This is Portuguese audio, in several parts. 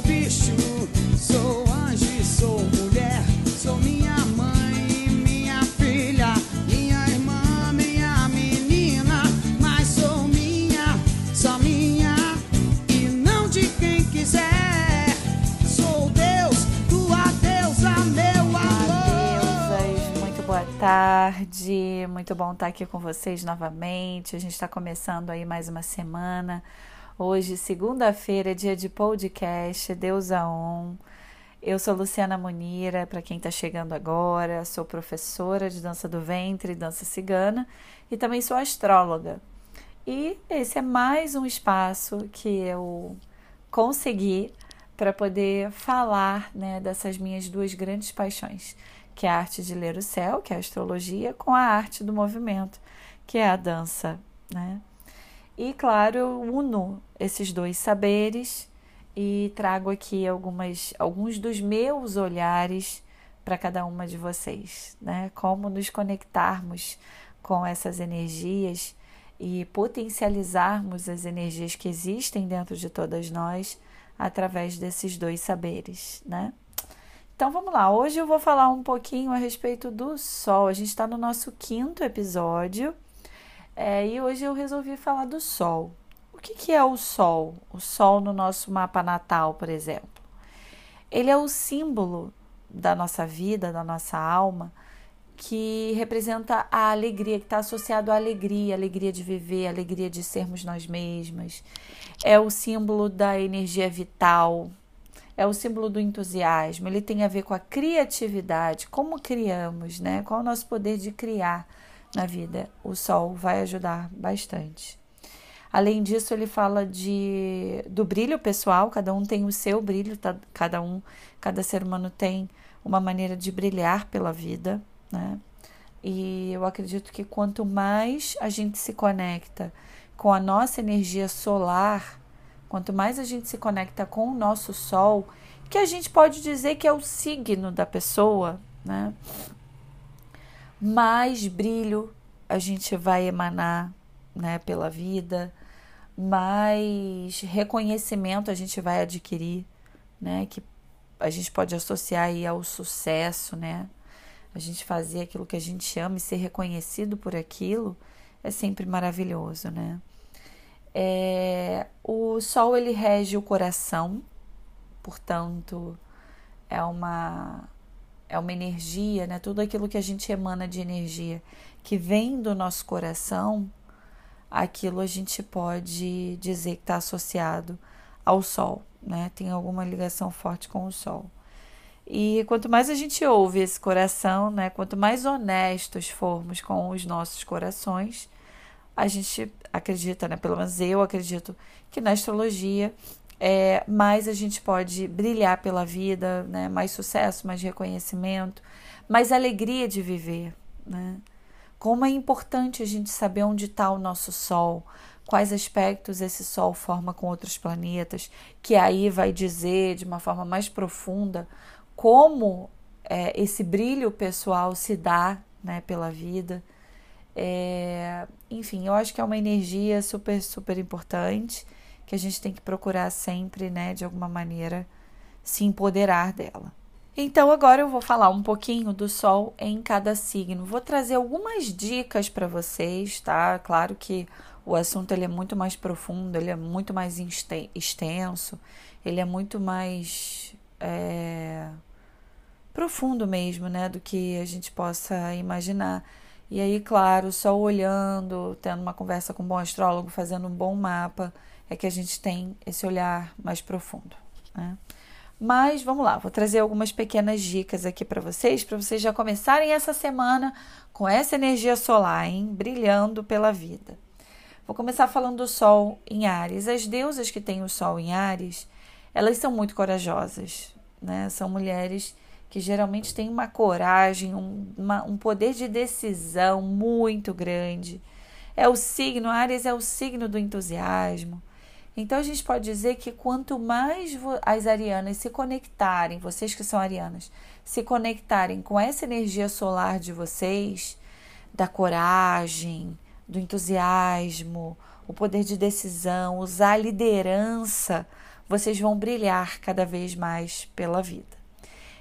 sou bicho, sou anjo sou mulher. Sou minha mãe, minha filha, minha irmã, minha menina. Mas sou minha, só minha e não de quem quiser. Sou Deus, tua deusa, meu amor. Deusas, muito boa tarde, muito bom estar aqui com vocês novamente. A gente está começando aí mais uma semana. Hoje, segunda-feira, é dia de podcast, Deusa On. Eu sou Luciana Munira, para quem está chegando agora, sou professora de dança do ventre, dança cigana e também sou astróloga. E esse é mais um espaço que eu consegui para poder falar né, dessas minhas duas grandes paixões, que é a arte de ler o céu, que é a astrologia, com a arte do movimento, que é a dança, né? E claro, eu uno esses dois saberes e trago aqui algumas, alguns dos meus olhares para cada uma de vocês, né? Como nos conectarmos com essas energias e potencializarmos as energias que existem dentro de todas nós através desses dois saberes, né? Então vamos lá, hoje eu vou falar um pouquinho a respeito do Sol. A gente está no nosso quinto episódio é, e hoje eu resolvi falar do Sol. O que, que é o Sol? O Sol no nosso mapa natal, por exemplo. Ele é o símbolo da nossa vida, da nossa alma, que representa a alegria, que está associado à alegria, alegria de viver, alegria de sermos nós mesmas. É o símbolo da energia vital, é o símbolo do entusiasmo. Ele tem a ver com a criatividade, como criamos, né? Qual é o nosso poder de criar na vida. O sol vai ajudar bastante. Além disso, ele fala de do brilho pessoal, cada um tem o seu brilho, tá, cada um, cada ser humano tem uma maneira de brilhar pela vida, né? E eu acredito que quanto mais a gente se conecta com a nossa energia solar, quanto mais a gente se conecta com o nosso sol, que a gente pode dizer que é o signo da pessoa, né? Mais brilho a gente vai emanar né, pela vida, mais reconhecimento a gente vai adquirir, né, que a gente pode associar aí ao sucesso, né? A gente fazer aquilo que a gente ama e ser reconhecido por aquilo é sempre maravilhoso, né? É, o sol ele rege o coração, portanto é uma é uma energia, né? Tudo aquilo que a gente emana de energia que vem do nosso coração, aquilo a gente pode dizer que está associado ao sol, né? Tem alguma ligação forte com o sol. E quanto mais a gente ouve esse coração, né? Quanto mais honestos formos com os nossos corações, a gente acredita, né? Pelo menos eu acredito que na astrologia é, mais a gente pode brilhar pela vida, né? mais sucesso, mais reconhecimento, mais alegria de viver. Né? Como é importante a gente saber onde está o nosso Sol, quais aspectos esse Sol forma com outros planetas, que aí vai dizer de uma forma mais profunda como é, esse brilho pessoal se dá né, pela vida. É, enfim, eu acho que é uma energia super, super importante que a gente tem que procurar sempre, né, de alguma maneira, se empoderar dela. Então, agora eu vou falar um pouquinho do Sol em cada signo. Vou trazer algumas dicas para vocês, tá? Claro que o assunto ele é muito mais profundo, ele é muito mais extenso, ele é muito mais é, profundo mesmo, né? Do que a gente possa imaginar. E aí, claro, só olhando, tendo uma conversa com um bom astrólogo, fazendo um bom mapa, é que a gente tem esse olhar mais profundo. Né? Mas vamos lá, vou trazer algumas pequenas dicas aqui para vocês, para vocês já começarem essa semana com essa energia solar, hein? brilhando pela vida. Vou começar falando do Sol em Ares. As deusas que têm o Sol em Ares, elas são muito corajosas, né? São mulheres que geralmente têm uma coragem, um, uma, um poder de decisão muito grande. É o signo, Ares é o signo do entusiasmo, então a gente pode dizer que quanto mais as arianas se conectarem, vocês que são arianas, se conectarem com essa energia solar de vocês, da coragem, do entusiasmo, o poder de decisão, usar a liderança, vocês vão brilhar cada vez mais pela vida.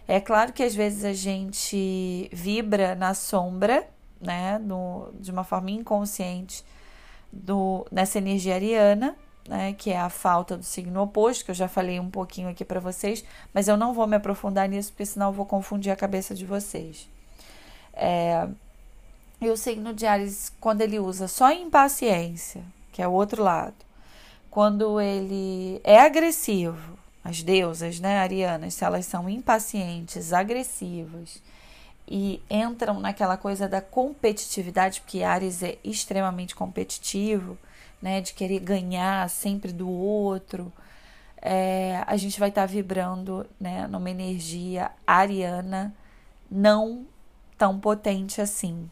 É claro que às vezes a gente vibra na sombra, né, no, de uma forma inconsciente, do, nessa energia ariana, né, que é a falta do signo oposto, que eu já falei um pouquinho aqui para vocês, mas eu não vou me aprofundar nisso, porque senão eu vou confundir a cabeça de vocês. É, e o signo de Ares, quando ele usa só impaciência, que é o outro lado, quando ele é agressivo, as deusas, né, arianas, se elas são impacientes, agressivas e entram naquela coisa da competitividade, porque Ares é extremamente competitivo, né, de querer ganhar sempre do outro, é, a gente vai estar tá vibrando, né, numa energia ariana não tão potente assim.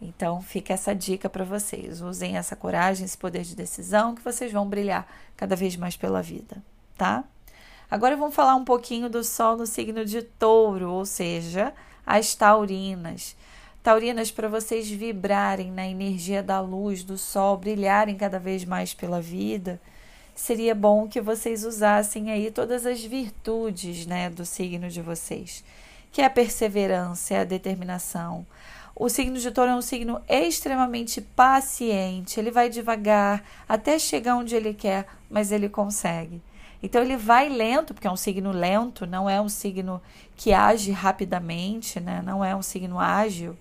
Então, fica essa dica para vocês. Usem essa coragem, esse poder de decisão, que vocês vão brilhar cada vez mais pela vida, tá? Agora vamos falar um pouquinho do Sol no signo de Touro, ou seja, as taurinas. Taurinas, para vocês vibrarem na energia da luz do Sol, brilharem cada vez mais pela vida, seria bom que vocês usassem aí todas as virtudes né, do signo de vocês, que é a perseverança, é a determinação. O signo de touro é um signo extremamente paciente, ele vai devagar até chegar onde ele quer, mas ele consegue. Então ele vai lento, porque é um signo lento, não é um signo que age rapidamente, né? não é um signo ágil.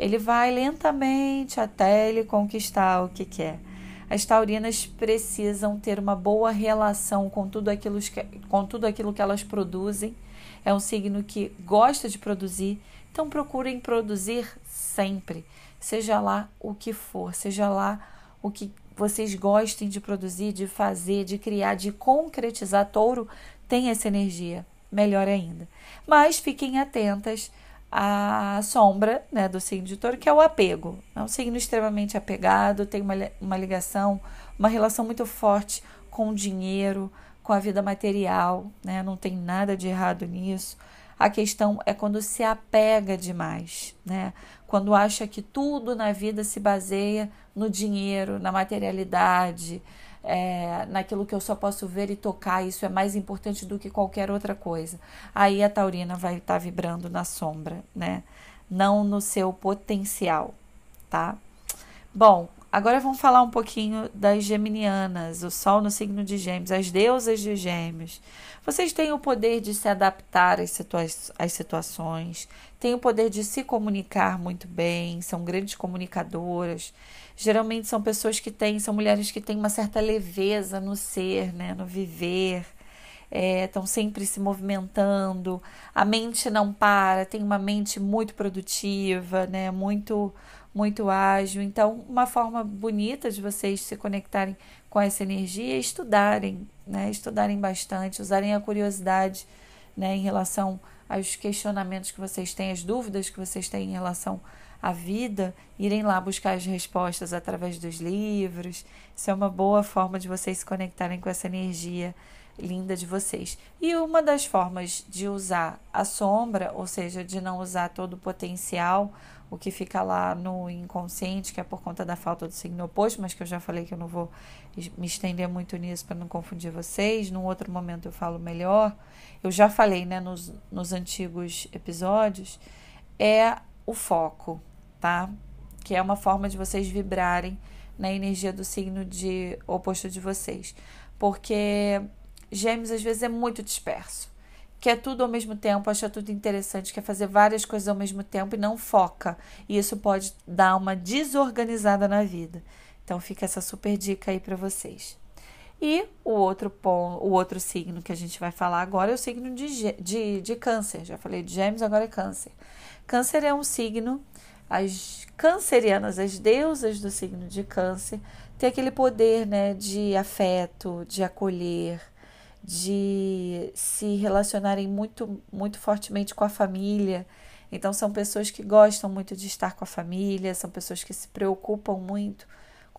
Ele vai lentamente até ele conquistar o que quer. As taurinas precisam ter uma boa relação com tudo aquilo que, com tudo aquilo que elas produzem. É um signo que gosta de produzir, então procurem produzir sempre, seja lá o que for, seja lá o que vocês gostem de produzir, de fazer, de criar, de concretizar. Touro tem essa energia, melhor ainda. Mas fiquem atentas à sombra né, do signo de touro, que é o apego. É um signo extremamente apegado, tem uma, uma ligação, uma relação muito forte com o dinheiro, com a vida material, né? não tem nada de errado nisso. A questão é quando se apega demais, né? Quando acha que tudo na vida se baseia no dinheiro, na materialidade, é, naquilo que eu só posso ver e tocar, isso é mais importante do que qualquer outra coisa. Aí a taurina vai estar tá vibrando na sombra, né? Não no seu potencial, tá? Bom, agora vamos falar um pouquinho das geminianas, o sol no signo de gêmeos, as deusas de gêmeos. Vocês têm o poder de se adaptar às, situa às situações, têm o poder de se comunicar muito bem, são grandes comunicadoras. Geralmente são pessoas que têm, são mulheres que têm uma certa leveza no ser, né, no viver. Estão é, sempre se movimentando, a mente não para, tem uma mente muito produtiva, né, muito muito ágil. Então, uma forma bonita de vocês se conectarem com essa energia é estudarem, né? Estudarem bastante, usarem a curiosidade, né, em relação aos questionamentos que vocês têm, as dúvidas que vocês têm em relação à vida, irem lá buscar as respostas através dos livros. Isso é uma boa forma de vocês se conectarem com essa energia linda de vocês. E uma das formas de usar a sombra, ou seja, de não usar todo o potencial, o que fica lá no inconsciente, que é por conta da falta do signo oposto, mas que eu já falei que eu não vou me estender muito nisso para não confundir vocês. Num outro momento eu falo melhor. Eu já falei né, nos, nos antigos episódios, é o foco, tá? Que é uma forma de vocês vibrarem na energia do signo de oposto de vocês. Porque Gêmeos às vezes é muito disperso. Quer tudo ao mesmo tempo, acha tudo interessante, quer fazer várias coisas ao mesmo tempo e não foca. E isso pode dar uma desorganizada na vida. Então fica essa super dica aí para vocês. E o outro ponto, o outro signo que a gente vai falar agora é o signo de, de, de câncer. Já falei de gêmeos, agora é câncer. Câncer é um signo, as cancerianas, as deusas do signo de câncer, têm aquele poder né, de afeto, de acolher, de se relacionarem muito, muito fortemente com a família. Então, são pessoas que gostam muito de estar com a família, são pessoas que se preocupam muito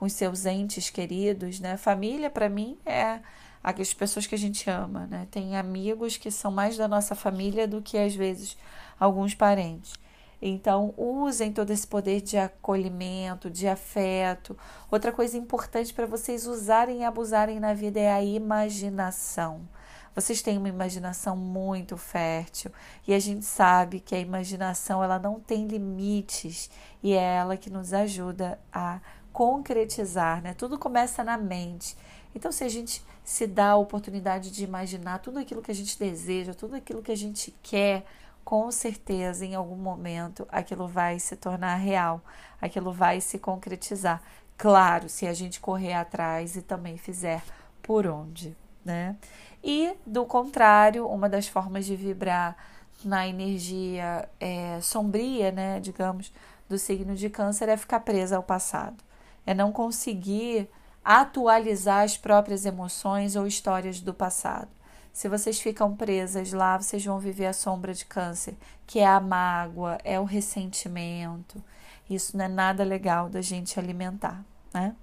com os seus entes queridos, né? Família, para mim, é as pessoas que a gente ama, né? Tem amigos que são mais da nossa família do que, às vezes, alguns parentes. Então, usem todo esse poder de acolhimento, de afeto. Outra coisa importante para vocês usarem e abusarem na vida é a imaginação. Vocês têm uma imaginação muito fértil e a gente sabe que a imaginação ela não tem limites e é ela que nos ajuda a concretizar, né? Tudo começa na mente. Então, se a gente se dá a oportunidade de imaginar tudo aquilo que a gente deseja, tudo aquilo que a gente quer, com certeza em algum momento aquilo vai se tornar real, aquilo vai se concretizar. Claro, se a gente correr atrás e também fizer por onde, né? E do contrário, uma das formas de vibrar na energia é, sombria, né, digamos, do signo de Câncer é ficar presa ao passado, é não conseguir atualizar as próprias emoções ou histórias do passado. Se vocês ficam presas lá, vocês vão viver a sombra de câncer, que é a mágoa, é o ressentimento. Isso não é nada legal da gente alimentar, né?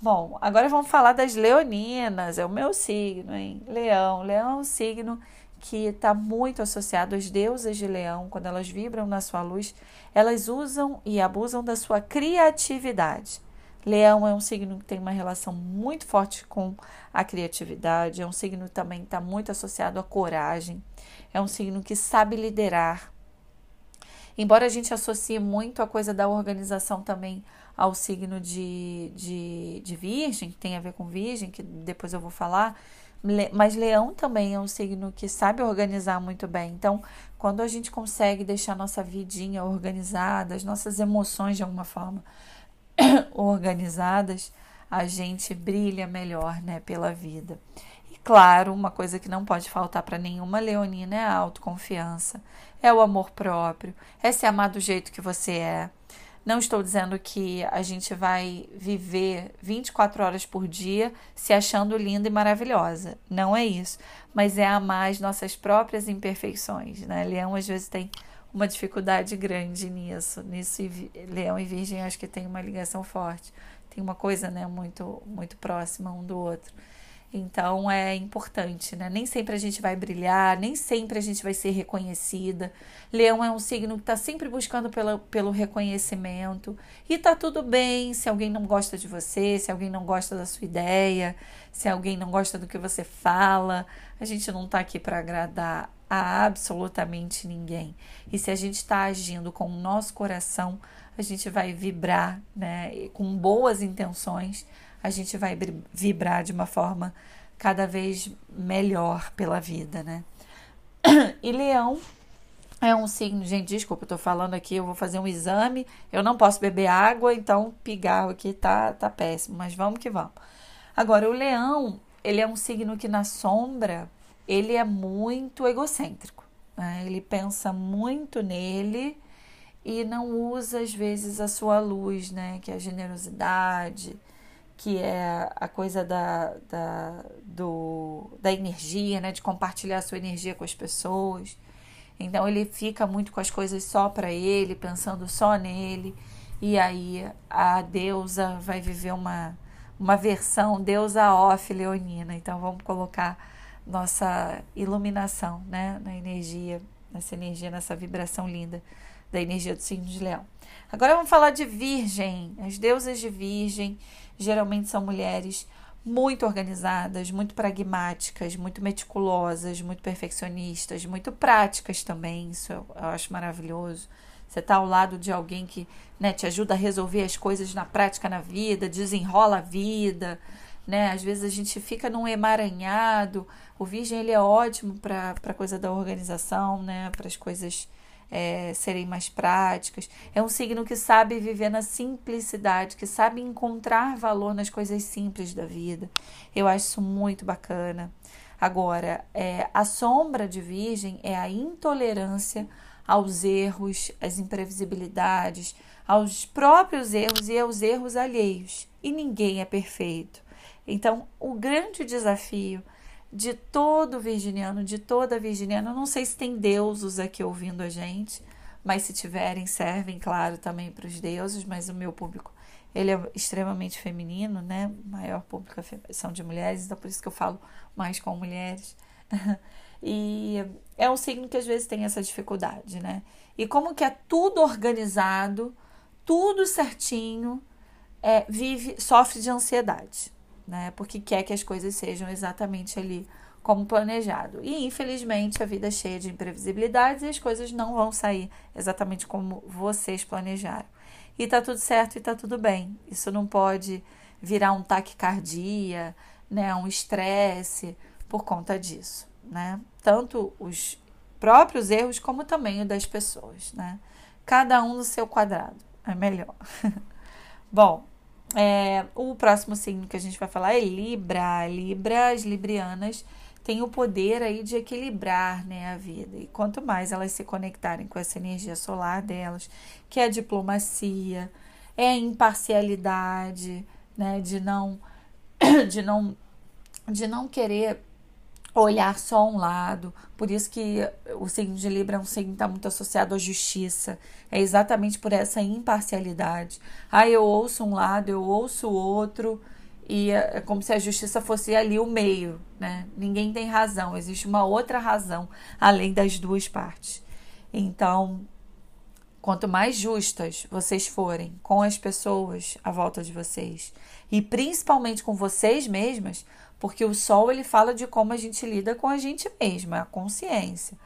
Bom, agora vamos falar das leoninas, é o meu signo, hein? Leão. Leão é um signo que está muito associado às deusas de leão, quando elas vibram na sua luz, elas usam e abusam da sua criatividade. Leão é um signo que tem uma relação muito forte com a criatividade, é um signo que também está muito associado à coragem, é um signo que sabe liderar. Embora a gente associe muito a coisa da organização também ao signo de, de, de Virgem, que tem a ver com Virgem, que depois eu vou falar, mas Leão também é um signo que sabe organizar muito bem. Então, quando a gente consegue deixar nossa vidinha organizada, as nossas emoções de alguma forma organizadas, a gente brilha melhor, né, pela vida. E claro, uma coisa que não pode faltar para nenhuma leonina é a autoconfiança, é o amor próprio, é se amar do jeito que você é. Não estou dizendo que a gente vai viver 24 horas por dia se achando linda e maravilhosa. Não é isso. Mas é amar as nossas próprias imperfeições. Né? Leão às vezes tem uma dificuldade grande nisso. Nisso, Leão e Virgem acho que tem uma ligação forte. Tem uma coisa, né, muito, muito próxima um do outro. Então é importante, né? Nem sempre a gente vai brilhar, nem sempre a gente vai ser reconhecida. Leão é um signo que está sempre buscando pela, pelo reconhecimento. E tá tudo bem se alguém não gosta de você, se alguém não gosta da sua ideia, se alguém não gosta do que você fala. A gente não está aqui para agradar a absolutamente ninguém. E se a gente está agindo com o nosso coração, a gente vai vibrar, né? Com boas intenções, a gente vai vibrar de uma forma cada vez melhor pela vida, né? E Leão é um signo, gente, desculpa, eu tô falando aqui, eu vou fazer um exame, eu não posso beber água, então pigarro aqui tá, tá péssimo, mas vamos que vamos. Agora, o leão, ele é um signo que na sombra ele é muito egocêntrico. Né? Ele pensa muito nele e não usa às vezes a sua luz, né? Que é a generosidade, que é a coisa da, da, do, da energia, né? De compartilhar a sua energia com as pessoas. Então ele fica muito com as coisas só para ele, pensando só nele. E aí a deusa vai viver uma, uma versão deusa off leonina. Então vamos colocar nossa iluminação, né, na energia, nessa energia, nessa vibração linda da energia do signo de Leão. Agora vamos falar de Virgem. As deusas de Virgem geralmente são mulheres muito organizadas, muito pragmáticas, muito meticulosas, muito perfeccionistas, muito práticas também. Isso eu, eu acho maravilhoso. Você está ao lado de alguém que né, te ajuda a resolver as coisas na prática na vida, desenrola a vida, né? Às vezes a gente fica num emaranhado. O virgem ele é ótimo para a coisa da organização, né? Para as coisas é, serem mais práticas. É um signo que sabe viver na simplicidade, que sabe encontrar valor nas coisas simples da vida. Eu acho isso muito bacana. Agora, é, a sombra de Virgem é a intolerância aos erros, às imprevisibilidades, aos próprios erros e aos erros alheios. E ninguém é perfeito. Então, o grande desafio de todo virginiano, de toda virginiana, eu não sei se tem deuses aqui ouvindo a gente, mas se tiverem, servem, claro, também para os deuses, mas o meu público, ele é extremamente feminino, né? O maior público é são de mulheres, então por isso que eu falo mais com mulheres. e é um signo que às vezes tem essa dificuldade, né? E como que é tudo organizado, tudo certinho, é, vive, sofre de ansiedade, né? Porque quer que as coisas sejam exatamente ali como planejado. E infelizmente a vida é cheia de imprevisibilidades e as coisas não vão sair exatamente como vocês planejaram. E tá tudo certo e tá tudo bem. Isso não pode virar um taquicardia, né, um estresse por conta disso, né? Tanto os próprios erros como também o das pessoas, né? Cada um no seu quadrado, é melhor. Bom, é, o próximo signo que a gente vai falar é Libra. Libra, as librianas têm o poder aí de equilibrar né, a vida. E quanto mais elas se conectarem com essa energia solar delas, que é a diplomacia, é a imparcialidade, né, de não de não de não querer olhar só um lado. Por isso que o signo de Libra é um signo que está muito associado à justiça. É exatamente por essa imparcialidade. Ah, eu ouço um lado, eu ouço o outro, e é, é como se a justiça fosse ali o meio, né? Ninguém tem razão, existe uma outra razão além das duas partes. Então, quanto mais justas vocês forem com as pessoas à volta de vocês, e principalmente com vocês mesmas, porque o sol ele fala de como a gente lida com a gente mesma, a consciência.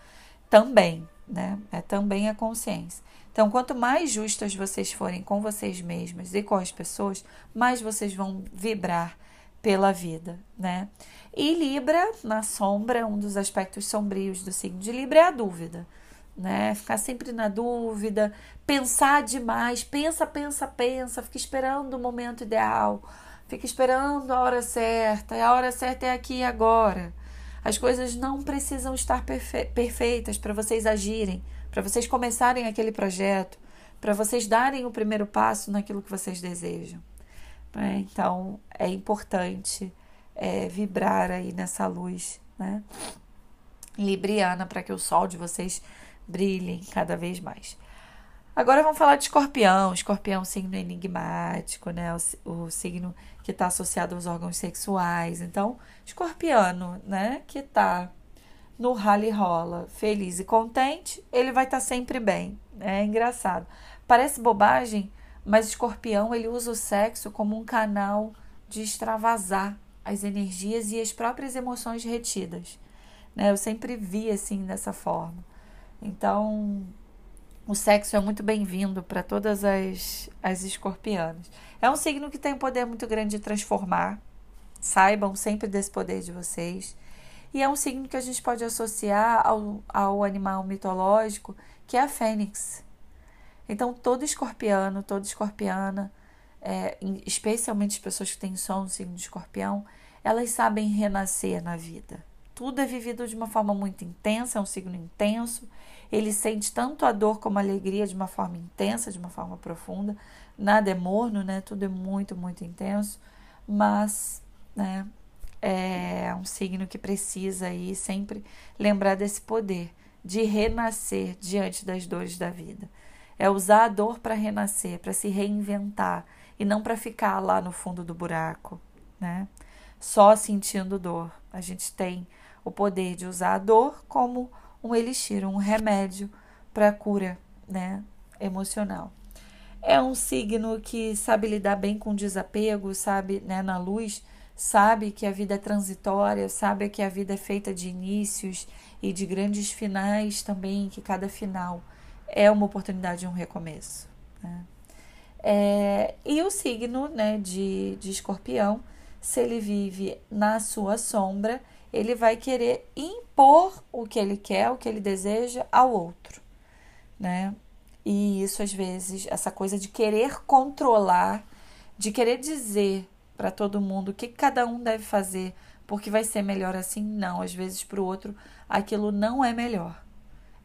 Também, né? É também a consciência. Então, quanto mais justas vocês forem com vocês mesmas e com as pessoas, mais vocês vão vibrar pela vida, né? E Libra, na sombra, um dos aspectos sombrios do signo de Libra é a dúvida, né? Ficar sempre na dúvida, pensar demais, pensa, pensa, pensa, fica esperando o momento ideal Fica esperando a hora certa, e a hora certa é aqui e agora. As coisas não precisam estar perfe perfeitas para vocês agirem, para vocês começarem aquele projeto, para vocês darem o primeiro passo naquilo que vocês desejam. É, então, é importante é, vibrar aí nessa luz, né? Libriana, para que o sol de vocês brilhe cada vez mais. Agora vamos falar de escorpião. Escorpião é signo enigmático, né? O, o signo que está associado aos órgãos sexuais. Então, escorpiano, né? Que está no rally rola, feliz e contente, ele vai estar tá sempre bem. É engraçado. Parece bobagem, mas escorpião ele usa o sexo como um canal de extravasar as energias e as próprias emoções retidas. Né? Eu sempre vi assim dessa forma. Então, o sexo é muito bem-vindo para todas as, as escorpianas. É um signo que tem um poder muito grande de transformar. Saibam sempre desse poder de vocês. E é um signo que a gente pode associar ao, ao animal mitológico, que é a fênix. Então, todo escorpiano, toda escorpiana, é, especialmente as pessoas que têm som no signo de escorpião, elas sabem renascer na vida. Tudo é vivido de uma forma muito intensa, é um signo intenso ele sente tanto a dor como a alegria de uma forma intensa, de uma forma profunda. Nada é morno, né? Tudo é muito, muito intenso. Mas, né? É um signo que precisa aí sempre lembrar desse poder de renascer diante das dores da vida. É usar a dor para renascer, para se reinventar e não para ficar lá no fundo do buraco, né? Só sentindo dor. A gente tem o poder de usar a dor como um elixir, um remédio para cura né, emocional. É um signo que sabe lidar bem com desapego, sabe, né, na luz, sabe que a vida é transitória, sabe que a vida é feita de inícios e de grandes finais também, que cada final é uma oportunidade de um recomeço. Né? É, e o signo né, de, de escorpião, se ele vive na sua sombra, ele vai querer impor o que ele quer, o que ele deseja ao outro, né? E isso às vezes, essa coisa de querer controlar, de querer dizer para todo mundo o que cada um deve fazer, porque vai ser melhor assim, não, às vezes para o outro aquilo não é melhor.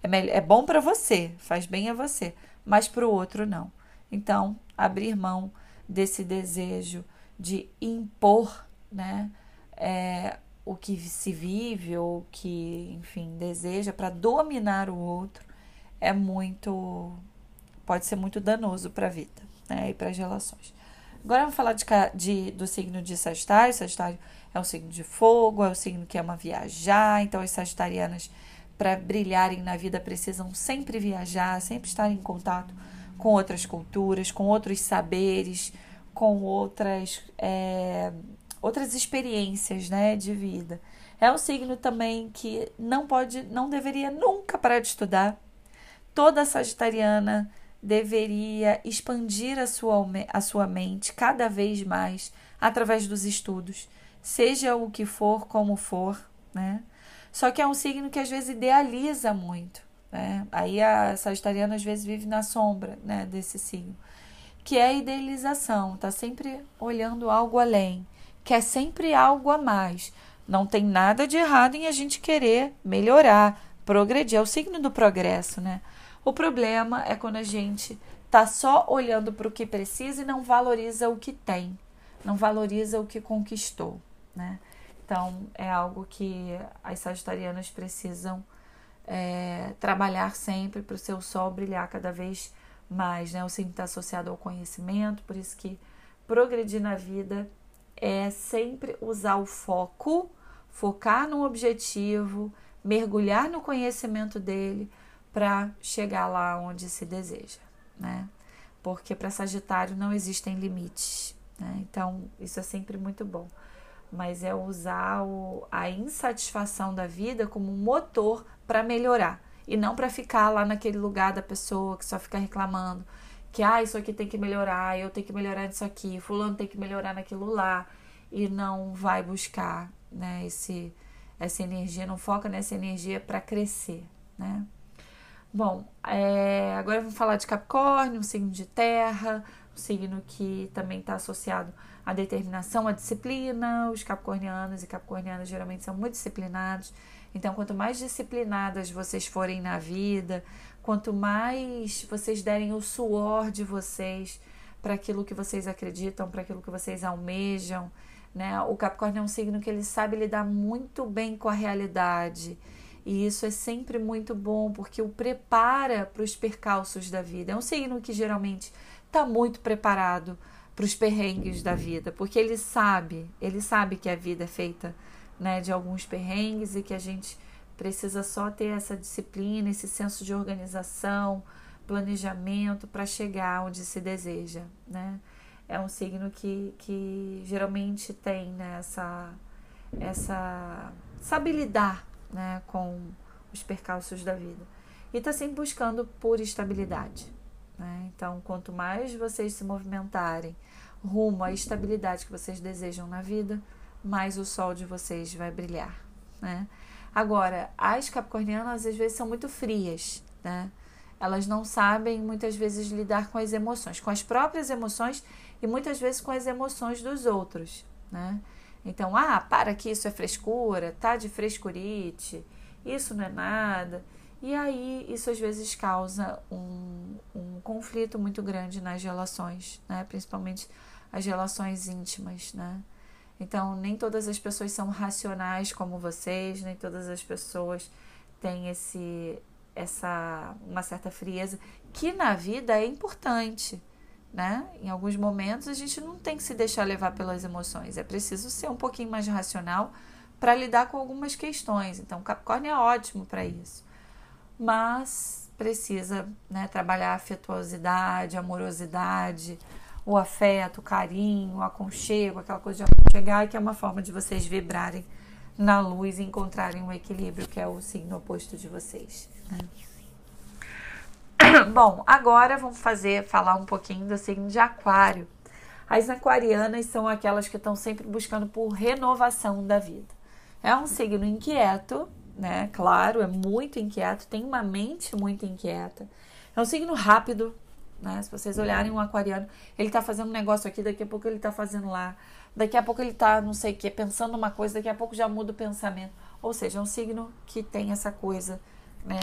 É, é bom para você, faz bem a você, mas para o outro não. Então, abrir mão desse desejo de impor, né? É, o que se vive ou que, enfim, deseja para dominar o outro é muito pode ser muito danoso para a vida, né, e para as relações. Agora vamos falar de, de, do signo de Sagitário. Sagitário é um signo de fogo, é um signo que ama viajar. Então, as sagitarianas, para brilharem na vida, precisam sempre viajar, sempre estar em contato com outras culturas, com outros saberes, com outras, é, outras experiências né, de vida. É um signo também que não pode, não deveria nunca parar de estudar. Toda sagitariana deveria expandir a sua, a sua mente cada vez mais através dos estudos, seja o que for, como for, né? Só que é um signo que às vezes idealiza muito, né? Aí a sagitariana às vezes vive na sombra, né, desse signo, que é a idealização, tá sempre olhando algo além, quer sempre algo a mais. Não tem nada de errado em a gente querer melhorar, progredir, é o signo do progresso, né? O problema é quando a gente tá só olhando para o que precisa e não valoriza o que tem, não valoriza o que conquistou, né? Então é algo que as sagitarianas precisam é, trabalhar sempre para o seu sol brilhar cada vez mais, né? O signo está associado ao conhecimento, por isso que progredir na vida é sempre usar o foco, focar no objetivo, mergulhar no conhecimento dele para chegar lá onde se deseja, né? Porque para Sagitário não existem limites, né? Então, isso é sempre muito bom. Mas é usar o, a insatisfação da vida como um motor para melhorar e não para ficar lá naquele lugar da pessoa que só fica reclamando que ah, isso aqui tem que melhorar, eu tenho que melhorar nisso aqui, fulano tem que melhorar naquilo lá e não vai buscar, né, esse essa energia, não foca nessa energia para crescer, né? Bom, é, agora vamos falar de Capricórnio, um signo de terra, um signo que também está associado à determinação, à disciplina. Os capricornianos e capricornianas geralmente são muito disciplinados. Então, quanto mais disciplinadas vocês forem na vida, quanto mais vocês derem o suor de vocês para aquilo que vocês acreditam, para aquilo que vocês almejam, né? O Capricórnio é um signo que ele sabe lidar muito bem com a realidade e isso é sempre muito bom porque o prepara para os percalços da vida. É um signo que geralmente está muito preparado para os perrengues da vida, porque ele sabe, ele sabe que a vida é feita né, de alguns perrengues e que a gente precisa só ter essa disciplina, esse senso de organização, planejamento para chegar onde se deseja, né? É um signo que, que geralmente tem né, essa, essa né, com os percalços da vida. E está sempre buscando por estabilidade. Né? Então, quanto mais vocês se movimentarem rumo à estabilidade que vocês desejam na vida, mais o sol de vocês vai brilhar. Né? Agora, as capricornianas às vezes são muito frias, né? Elas não sabem muitas vezes lidar com as emoções, com as próprias emoções e muitas vezes com as emoções dos outros, né? Então, ah, para que isso é frescura, tá de frescurite, isso não é nada. E aí, isso às vezes causa um, um conflito muito grande nas relações, né? principalmente as relações íntimas. Né? Então, nem todas as pessoas são racionais como vocês, nem todas as pessoas têm esse, essa, uma certa frieza, que na vida é importante né? Em alguns momentos a gente não tem que se deixar levar pelas emoções, é preciso ser um pouquinho mais racional para lidar com algumas questões. Então, Capricórnio é ótimo para isso, mas precisa né, trabalhar afetuosidade, amorosidade, o afeto, o carinho, o aconchego, aquela coisa de aconchegar, que é uma forma de vocês vibrarem na luz e encontrarem um equilíbrio, que é o signo oposto de vocês. Né? Bom, agora vamos fazer falar um pouquinho do signo de Aquário. As aquarianas são aquelas que estão sempre buscando por renovação da vida. É um signo inquieto, né? Claro, é muito inquieto, tem uma mente muito inquieta. É um signo rápido, né? Se vocês olharem um aquariano, ele tá fazendo um negócio aqui, daqui a pouco ele tá fazendo lá, daqui a pouco ele tá, não sei o que, pensando uma coisa, daqui a pouco já muda o pensamento. Ou seja, é um signo que tem essa coisa, né?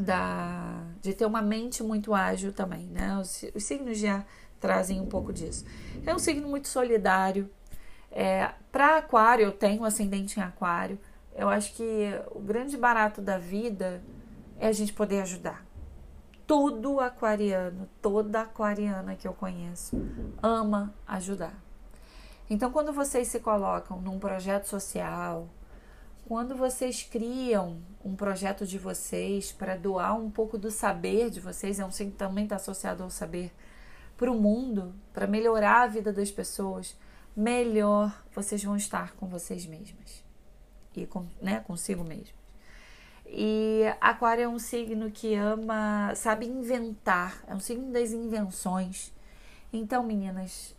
da, de ter uma mente muito ágil também, né? Os, os signos já trazem um pouco disso. É um signo muito solidário. É, Para Aquário, eu tenho ascendente em Aquário. Eu acho que o grande barato da vida é a gente poder ajudar. Todo aquariano, toda aquariana que eu conheço, ama ajudar. Então, quando vocês se colocam num projeto social, quando vocês criam um projeto de vocês para doar um pouco do saber de vocês, é um que também está associado ao saber, para o mundo, para melhorar a vida das pessoas, melhor vocês vão estar com vocês mesmas e com, né, consigo mesmo. E Aquário é um signo que ama, sabe inventar, é um signo das invenções. Então, meninas,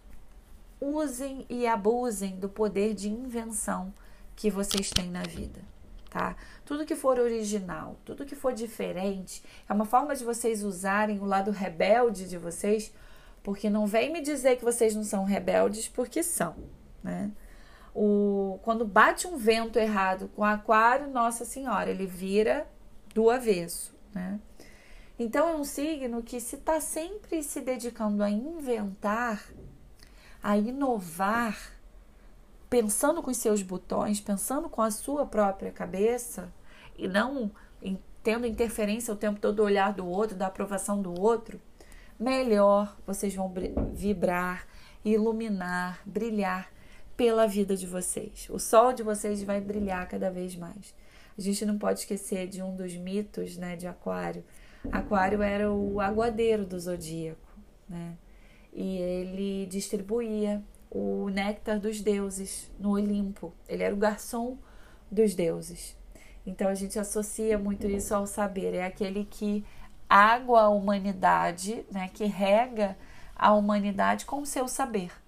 usem e abusem do poder de invenção que vocês têm na vida, tá? Tudo que for original, tudo que for diferente, é uma forma de vocês usarem o lado rebelde de vocês, porque não vem me dizer que vocês não são rebeldes, porque são, né? O, quando bate um vento errado com aquário, Nossa Senhora, ele vira do avesso, né? Então é um signo que se está sempre se dedicando a inventar, a inovar, pensando com os seus botões, pensando com a sua própria cabeça e não tendo interferência o tempo todo do olhar do outro, da aprovação do outro, melhor vocês vão vibrar, iluminar, brilhar pela vida de vocês. O sol de vocês vai brilhar cada vez mais. A gente não pode esquecer de um dos mitos, né, de Aquário. Aquário era o aguadeiro do zodíaco, né? E ele distribuía o néctar dos deuses no Olimpo. Ele era o garçom dos deuses. Então a gente associa muito isso ao saber. É aquele que água a humanidade, né, que rega a humanidade com o seu saber.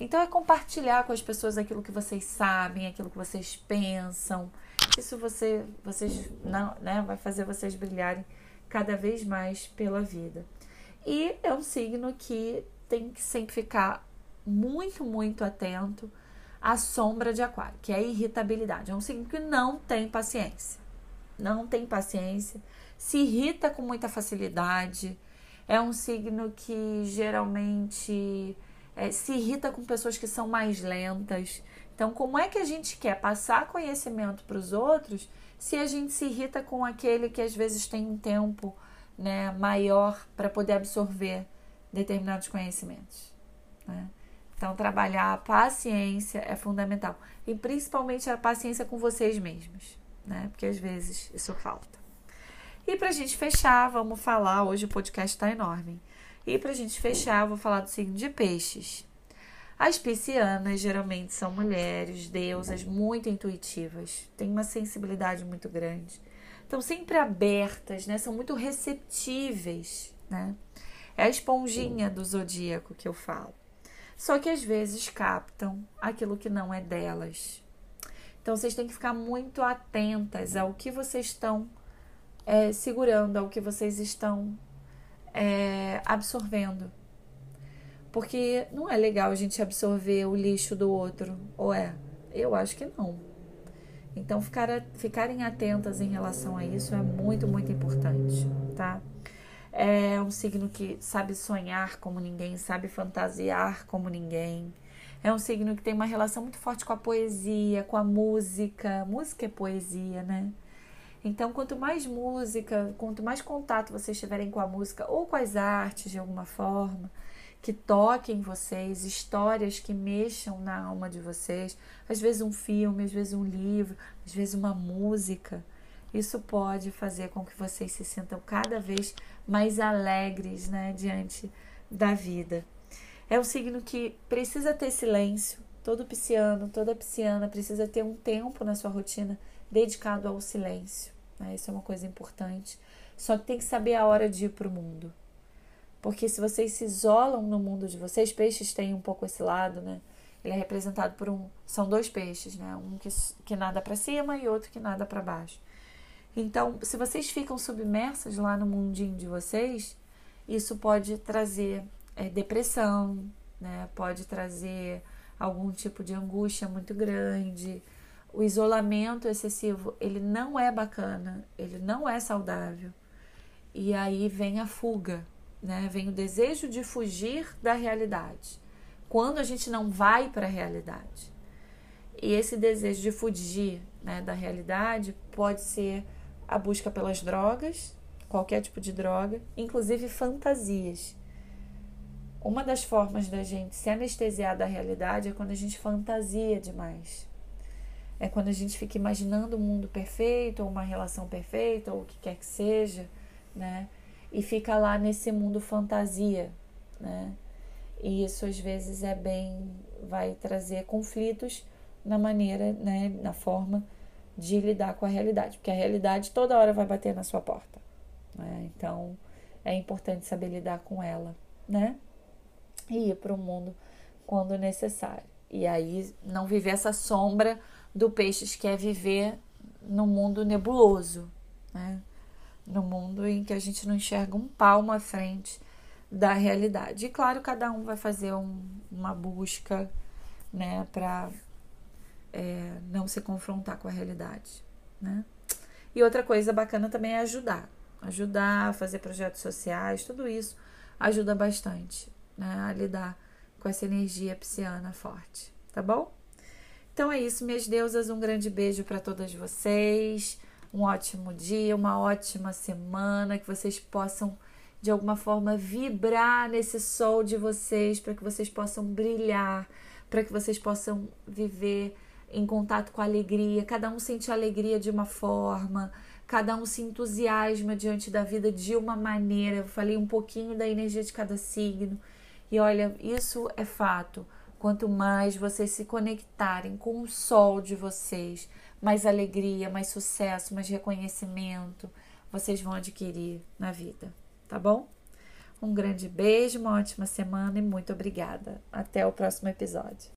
Então é compartilhar com as pessoas aquilo que vocês sabem, aquilo que vocês pensam. Isso você, vocês não, né, vai fazer vocês brilharem cada vez mais pela vida. E é um signo que tem que sempre ficar muito, muito atento à sombra de aquário, que é a irritabilidade. É um signo que não tem paciência. Não tem paciência, se irrita com muita facilidade. É um signo que geralmente é, se irrita com pessoas que são mais lentas. Então, como é que a gente quer passar conhecimento para os outros se a gente se irrita com aquele que às vezes tem um tempo né, maior para poder absorver determinados conhecimentos? Né? Então, trabalhar a paciência é fundamental. E principalmente a paciência com vocês mesmos, né? Porque às vezes isso falta. E para a gente fechar, vamos falar. Hoje o podcast está enorme. E para a gente fechar, vou falar do signo de peixes. As piscianas geralmente são mulheres, deusas muito intuitivas, têm uma sensibilidade muito grande, estão sempre abertas, né? São muito receptíveis, né? É a esponjinha do zodíaco que eu falo. Só que às vezes captam aquilo que não é delas. Então vocês têm que ficar muito atentas ao que vocês estão é, segurando, ao que vocês estão é, absorvendo. Porque não é legal a gente absorver o lixo do outro, ou é? Eu acho que não. Então, ficar, ficarem atentas em relação a isso é muito, muito importante, tá? É um signo que sabe sonhar como ninguém, sabe fantasiar como ninguém. É um signo que tem uma relação muito forte com a poesia, com a música. Música é poesia, né? Então, quanto mais música, quanto mais contato vocês tiverem com a música ou com as artes de alguma forma, que toquem vocês, histórias que mexam na alma de vocês, às vezes um filme, às vezes um livro, às vezes uma música, isso pode fazer com que vocês se sintam cada vez mais alegres né, diante da vida. É um signo que precisa ter silêncio. Todo pisciano, toda pisciana precisa ter um tempo na sua rotina dedicado ao silêncio. Né? Isso é uma coisa importante. Só que tem que saber a hora de ir para o mundo. Porque se vocês se isolam no mundo de vocês, peixes têm um pouco esse lado, né? Ele é representado por um. São dois peixes, né? Um que, que nada para cima e outro que nada para baixo. Então, se vocês ficam submersas lá no mundinho de vocês, isso pode trazer é, depressão, né? Pode trazer algum tipo de angústia muito grande, o isolamento excessivo, ele não é bacana, ele não é saudável. E aí vem a fuga, né? Vem o desejo de fugir da realidade. Quando a gente não vai para a realidade. E esse desejo de fugir né, da realidade pode ser a busca pelas drogas, qualquer tipo de droga, inclusive fantasias. Uma das formas da gente se anestesiar da realidade é quando a gente fantasia demais. É quando a gente fica imaginando um mundo perfeito, ou uma relação perfeita, ou o que quer que seja, né? E fica lá nesse mundo fantasia, né? E isso às vezes é bem vai trazer conflitos na maneira, né, na forma de lidar com a realidade, porque a realidade toda hora vai bater na sua porta. Né? Então é importante saber lidar com ela, né? E ir para o mundo quando necessário. E aí não viver essa sombra do peixes que é viver no mundo nebuloso, né? No mundo em que a gente não enxerga um palmo à frente da realidade. E claro, cada um vai fazer um, uma busca, né, para é, não se confrontar com a realidade, né? E outra coisa bacana também é ajudar. Ajudar, fazer projetos sociais, tudo isso ajuda bastante né, a lidar com essa energia pisciana forte, tá bom? Então é isso, minhas deusas. Um grande beijo para todas vocês. Um ótimo dia, uma ótima semana. Que vocês possam, de alguma forma, vibrar nesse sol de vocês, para que vocês possam brilhar, para que vocês possam viver em contato com a alegria, cada um sente a alegria de uma forma, cada um se entusiasma diante da vida de uma maneira. Eu falei um pouquinho da energia de cada signo. E olha, isso é fato. Quanto mais vocês se conectarem com o sol de vocês, mais alegria, mais sucesso, mais reconhecimento vocês vão adquirir na vida, tá bom? Um grande beijo, uma ótima semana e muito obrigada. Até o próximo episódio.